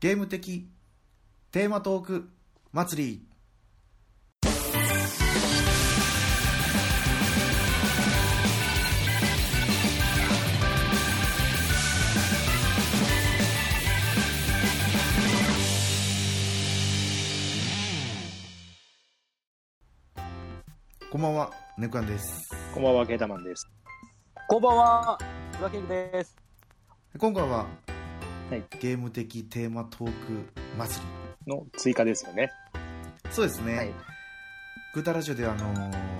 ゲーム的テーマトーク祭りこんばんは、ネクアンです。こんばんは、ケータマンです。こんばんは、キングです。今回は、はいゲーム的テーマトーク祭り。の追加ですよね。そうですね。はいグータラジオではあのー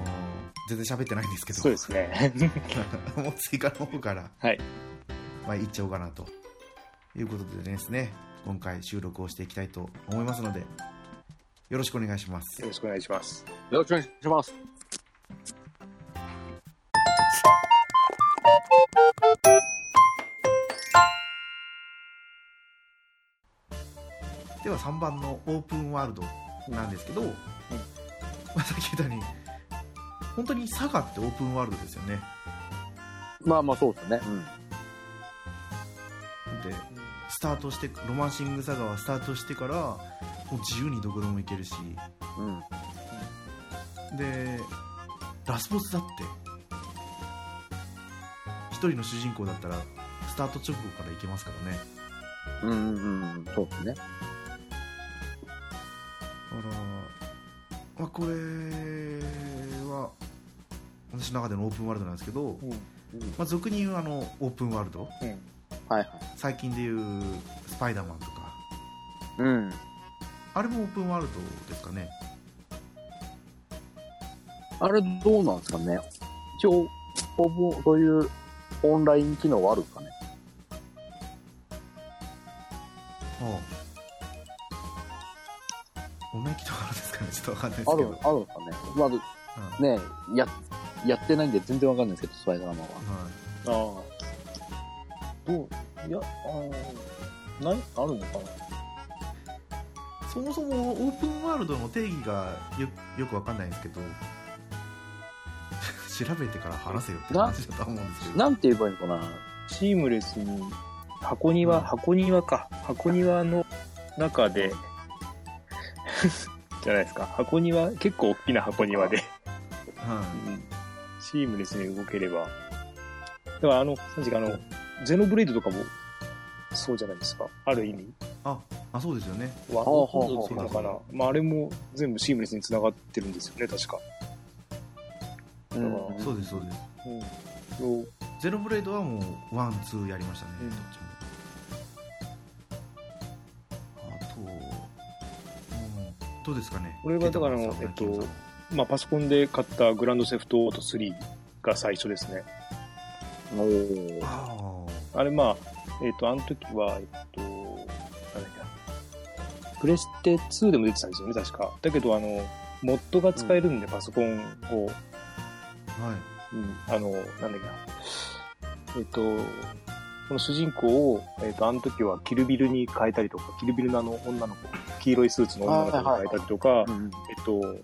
全然喋ってないんですけど、そうですね。もう追加の方から、はい。まあ、いっちゃおうかなということでですね、今回収録をしていきたいと思いますので、よろしくお願いしますよ。ろしくお願いします。よろしくお願いします。では3番のオープンワールドなんですけど、まあさっき言ったように、本当に佐賀ってオープンワールドですよね。まあまあそうですね。うん。で、スタートして、ロマンシング佐賀はスタートしてから、もう自由にどこでも行けるし、うん。でラスボスだって一人の主人公だったらスタート直後から行けますからねうんうんうん。そうですね。だから、まあ、これは私の中でのオープンワールドなんですけど、うん。まあ、俗に言うあのオープンワールドうん。はいはい。最近で言うスパイダーマンとかうん。あれもオープンワールドですかねあれどうなんですかね。一応、ほぼ、そういうオンライン機能はあるんですかね。ああとわかんないですある、けどあるんですかね。まず、うんね、や、やってないんで全然わかんないですけど、スパイダーマンは。はいああ。どういや、あーないあるのかそもそもオープンワールドの定義がよよくわかんないんですけど 調べてから話せよって話だと思うんですけどなんて言えばいいのかな。なシームレスに、箱庭、うん箱庭か。箱庭の中で、じゃないですか。箱庭、結構大きな箱庭で、はうんシームレスに動ければ。だからあの、なんていうかあの、ゼノブレイドとかも、そうじゃないですか。ある意味。ああそうですよねワンほうほうほうっていうのかな。まあ、あれも全部シームレスに繋がってるんですよね、確か。うんうんそうですそうですうん。そうゼロブレードはもうワンツーやりましたね、うんどっちもどうですかね。これはだからえっとまあ、パソコンで買ったグランドセフトオート3が最初ですね。おー。ああれ、まあ、えっ、と、あの時は、えっ、と、なんだ？っけな。プレステ2でも出てたんですよね、確か。だけど、あの、モッドが使えるんで、パソコンを、あはい。うん、あの、なんだっけな。えっ、と、この主人公を、えっ、と、あの時はキルビルに変えたりとか、キルビルのあの女の子、黄色いスーツの女の子に変えたりとか、うん。えっと、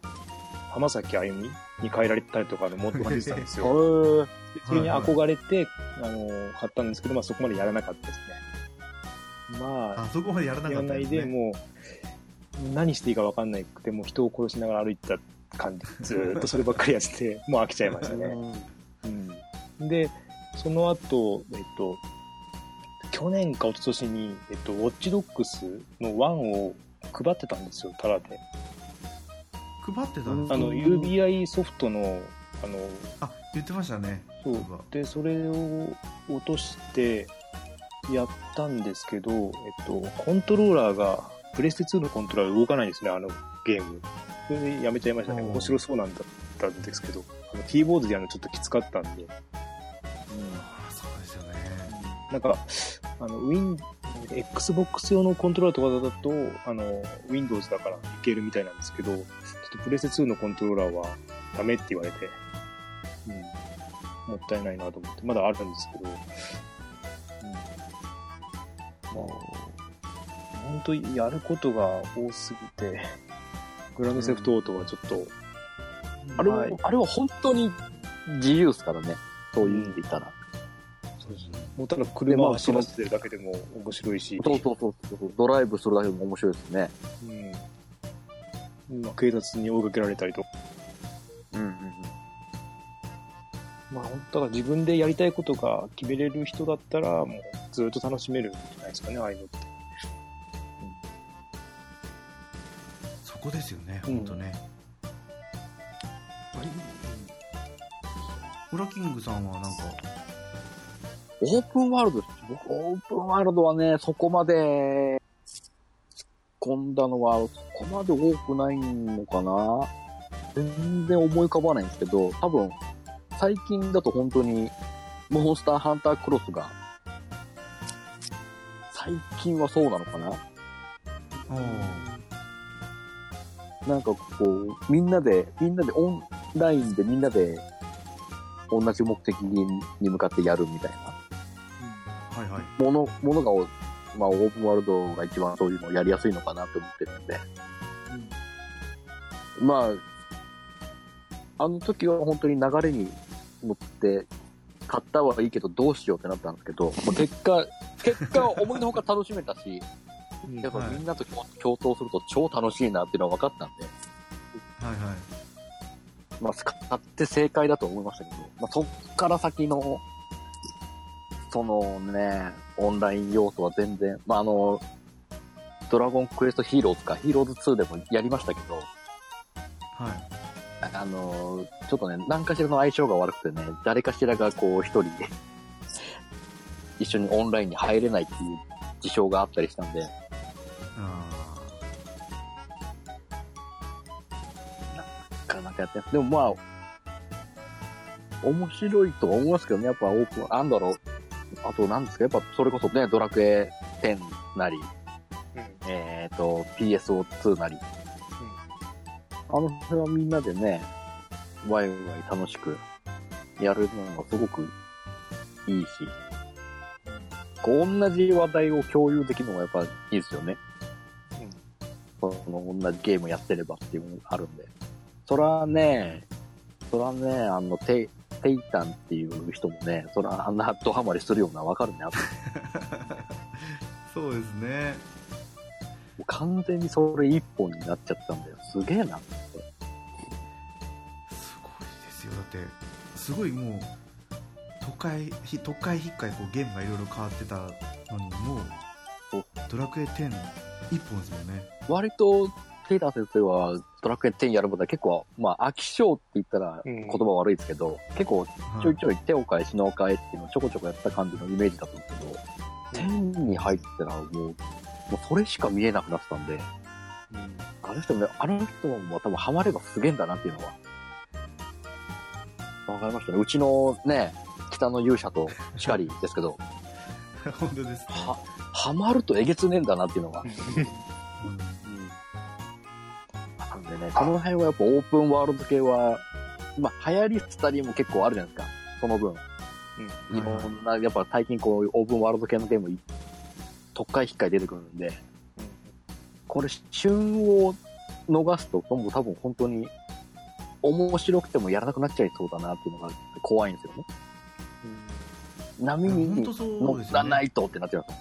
浜崎あゆみに変えられたりとかのモッドが出てたんですへよ。ーそれに憧れて、あの、買ったんですけど、まあそこまでやらなかったですね。まあそこまでやらあ、なやらないで、かったですねもう、何していいか分かんないくて、もう人を殺しながら歩いてた感じ、ずーっとそればっかりやってて、もう飽きちゃいましたね。うん。で、その後、えっと、去年か一昨年に、えっと、ウォッチドックスの1を配ってたんですよ、タダで。配ってたんですあの、うん。UBI ソフトの、あの、あ言ってましたねそう。で、それを落としてやったんですけど、えっと、コントローラーが、プレステ2のコントローラー動かないんですね、あのゲーム。それでやめちゃいましたね。面白そうなんだったんですけど、あのキーボードでやるのちょっときつかったんで、うん、あそうですよね。なんか、あの、Win、Xbox 用のコントローラーとかだと、あの、Windows だからいけるみたいなんですけど、ちょっとプレステ2のコントローラーはダメって言われて、うん、もったいないなと思って、まだあるんですけど、うん、まあ、本当にやることが多すぎて、グランドセフトオートはちょっと、あれは、はいあれは本当に自由ですからね。そういう意味で言ったら。もうただ車を走らせてるだけでも面白いし。そうそうそうそう。ドライブするだけでも面白いですね。うん。まあ、警察に追いかけられたりとか。うんうんうん。まあ、本当だから自分でやりたいことが決めれる人だったら、もうずっと楽しめるんじゃないですかね、ああいうのって。そこですよねうん本当ね、ウラキングさんはなんかオープンワールド、僕、オープンワールドはね、そこまで、突っ込んだのは、そこまで多くないのかな。全然思い浮かばないんですけど、多分、最近だと本当に、モンスターハンタークロスが、最近はそうなのかな。なんかこう、みんなで、みんなでオンラインでみんなで、同じ目的に向かってやるみたいな。はいはい。もの、ものが、まあ、オープンワールドが一番そういうのをやりやすいのかなと思ってるんで。まあ、あの時は本当に流れに乗って、買ったはいいけどどうしようってなったんですけど、まあ、結果、結果思いのほか楽しめたし、やっぱみんなと共共闘すると超楽しいなっていうのは分かったんで、はいはい。まあ、使って正解だと思いましたけど、まあ、そっから先の、そのね、オンライン要素は全然、まあ、あの、ドラゴンクエストヒーローズか、ヒーローズ2でもやりましたけど、はい。あの、ちょっとね、何かしらの相性が悪くてね、誰かしらがこう一人で、一緒にオンラインに入れないっていう事象があったりしたんで、あなかなかやってない。でもまあ、面白いとは思いますけどね、やっぱオープン、なんだろう。あと何ですか、やっぱそれこそね、ドラクエ10なり、えっ、と、PSO2 なり、あの辺はみんなでね、ワイワイ楽しくやるのがすごくいいし、こう同じ話題を共有できるのがやっぱいいですよね。その同じゲームやってればっていうのがあるんで。そらね、そらね、あの、テイ、テイタンっていう人もね、そらあんなドハマりするようなわかるね。そうですねう完全にそれ一本になっちゃったんだよ。すげえなって。すごいですよだってすごいもう都会ひ都会引っかいこうゲームがいろいろ変わってたのにもうドラクエ10一本ですもんね割と、テイタン先生はドラクエ10やることは結構、まあ、飽き性って言ったらうん言葉悪いですけど、結構はいちょいちょい手を変え品を変えっていうのをちょこちょこやった感じのイメージだと思うんですけど、10に入ったらもう、もうそれしか見えなくなってたんで、あの人も、あの人も多分ハマればすげえんだなっていうのは、わかりましたね。うちのね、北の勇者としかりですけど、本当ですねは、ハマるとえげつねえんだなっていうのが。うんなんでね、この辺はやっぱオープンワールド系は、まあ、流行り廃りも結構あるじゃないですか。その分。いろんな、やっぱ最近こう、オープンワールド系のゲームい、特会引っかい出てくるんで、これ、旬を逃すと、もう多分本当に、面白くてもやらなくなっちゃいそうだなっていうのが怖いんですよね。う乗ですよねらないとってなっちゃうと。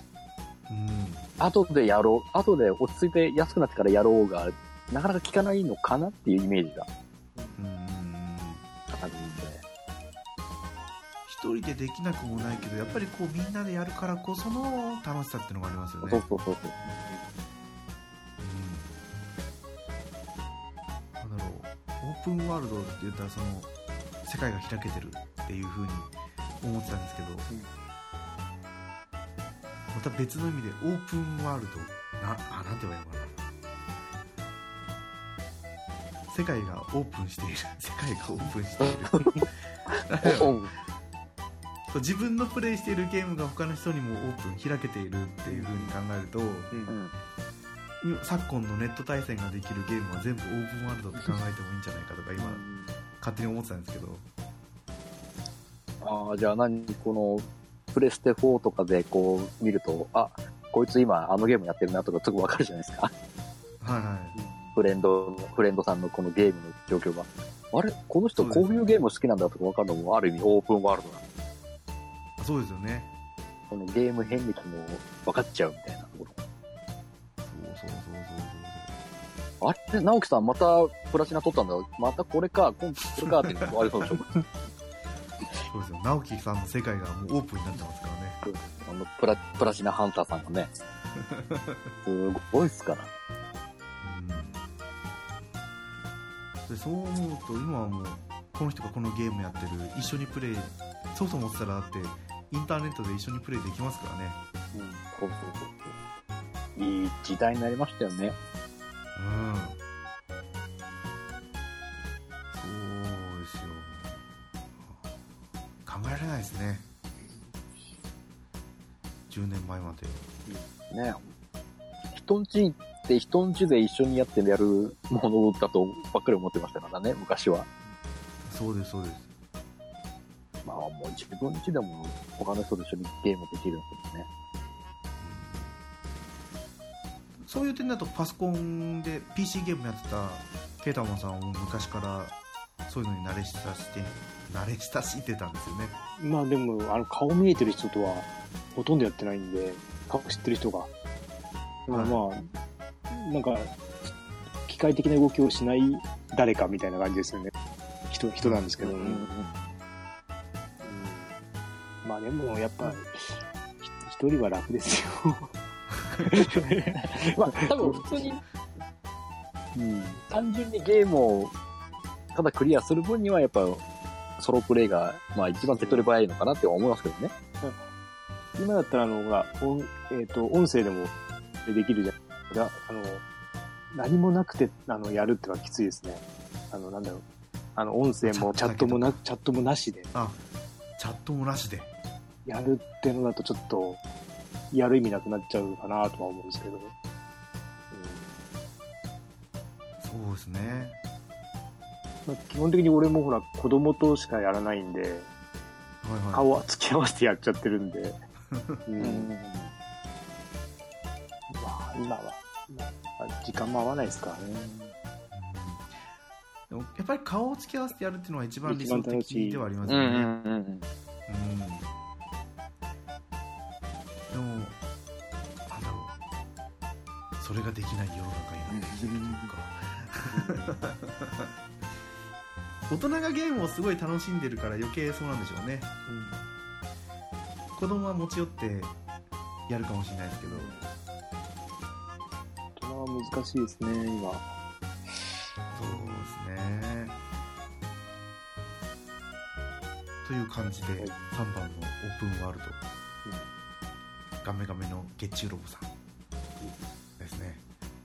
うん後でやろう、後で落ち着いて安くなってからやろうが、なかなか効かないのかなっていうイメージがうんうんうんあるんで。一人でできなくもないけどやっぱりこうみんなでやるからこその楽しさっていうのがありますよねそうそうそうそう。うんなんだろうオープンワールドって言ったらその世界が開けてるっていう風に思ってたんですけど、また別の意味でオープンワールドなあなんて言えばいいのかな世界がオープンしている。世界がオープンしている。そう自分のプレイしているゲームが他の人にもオープン開けているっていう風に考えると、うん昨今のネット対戦ができるゲームは全部オープンワールドって考えてもいいんじゃないかとか今勝手に思ってたんですけど。ああ、じゃあ何この、プレステ4とかでこう見ると、あ、こいつ今あのゲームやってるなとかすぐわかるじゃないですか。はいはいフレンド、フレンドさんのこのゲームの状況が。あれ？この人こういうゲーム好きなんだとかわかるのもある意味オープンワールドなんでそうですよねそのゲーム遍歴も分かっちゃうみたいなところ。そうそうそうそうあれ？直樹さんまたプラチナ取ったんだよ。またこれか、今これかっていうのありそうでしょ。そうですよ直樹さんの世界がもうオープンになってますからねあのプラ、プラチナハンターさんがね。すごいっすから。でそう思うと今はもうこの人がこのゲームやってる一緒にプレイ操作持ってたらだってインターネットで一緒にプレイできますからね。うん、そうそうそうそう。いい時代になりましたよね。うん。そうですよ。考えられないですね。10年前まで。ね。人んち行って人んちで一緒にやってやるものだとばっかり思ってましたからね、昔は。そうですそうですまあもう自分ちでも他の人と一緒にゲームできるんですけどね。そういう点だとパソコンで PC ゲームやってたケータマンさんは昔からそういうのに慣れ親して慣れ親しんでたんですよねまあでも、あの、顔見えてる人とはほとんどやってないんで、顔知ってる人が。だからまあ、なんか、機械的な動きをしない誰かみたいな感じですよね。人、人なんですけど。うんうんまあでも、やっぱ、ひ一人は楽ですよ。まあ多分普通にうん。単純にゲームをただクリアする分にはやっぱソロプレイがまあ一番手っ取り早いのかなって思いますけどね。今だったら、あの、ほら、音、えっ、と、音声でもできるじゃん。だあの、何もなくて、あの、やるってのはきついですね。あの、なんだろう。あの、音声もチチャットもな、チャットもなしで、あチャットもなしで。やるってのだとちょっと、やる意味なくなっちゃうかなとは思うんですけど。そうですね。まあ、基本的に俺もほら、子供としかやらないんで、はいはい。顔は付き合わせてやっちゃってるんで、うん。まあ、今は、まあ、時間も合わないですからね。でもやっぱり顔を付き合わせてやるっていうのは一番理想的ではありますよね、うんうんうんうん。でもなんだろうそれができない世の中になってきてるというか大人がゲームをすごい楽しんでるから余計そうなんでしょうね子供は持ち寄ってやるかもしれないですけどは難しいですね、今。そうですね。という感じではい。3番のオープンワールド、ガメガメの月中ロボさん。ですね。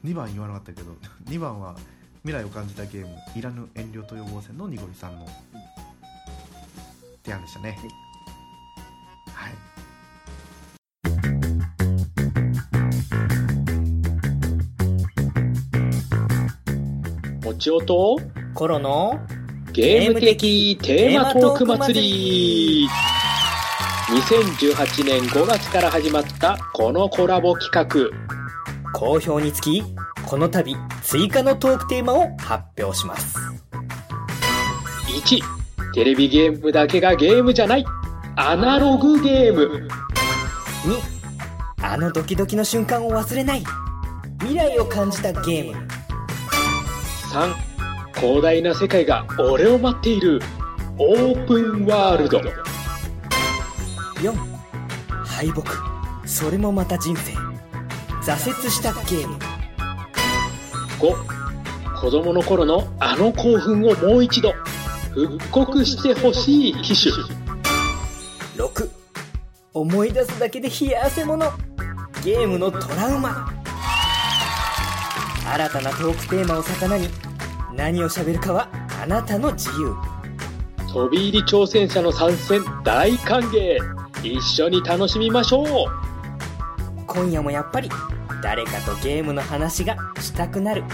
2番言わなかったけど 2番は未来を感じたゲームいらぬ遠慮と予防線のにごりさんの提案でしたねもちおとコロのゲーム的テーマトーク祭り2018年5月から始まったこのコラボ企画好評につき、この度追加のトークテーマを発表します。1テレビゲームだけがゲームじゃないアナログゲーム2、あのドキドキの瞬間を忘れない。未来を感じたゲーム。3広大な世界が俺を待っているオープンワールド4、敗北。それもまた人生。挫折したゲーム。5子供の頃のあの興奮をもう一度復刻してほしい機種6思い出すだけで冷や汗ものゲームのトラウマ新たなトークテーマを魚に何を喋るかはあなたの自由。飛び入り挑戦者の参戦大歓迎。一緒に楽しみましょう。今夜もやっぱり誰かとゲームの話がしたくなる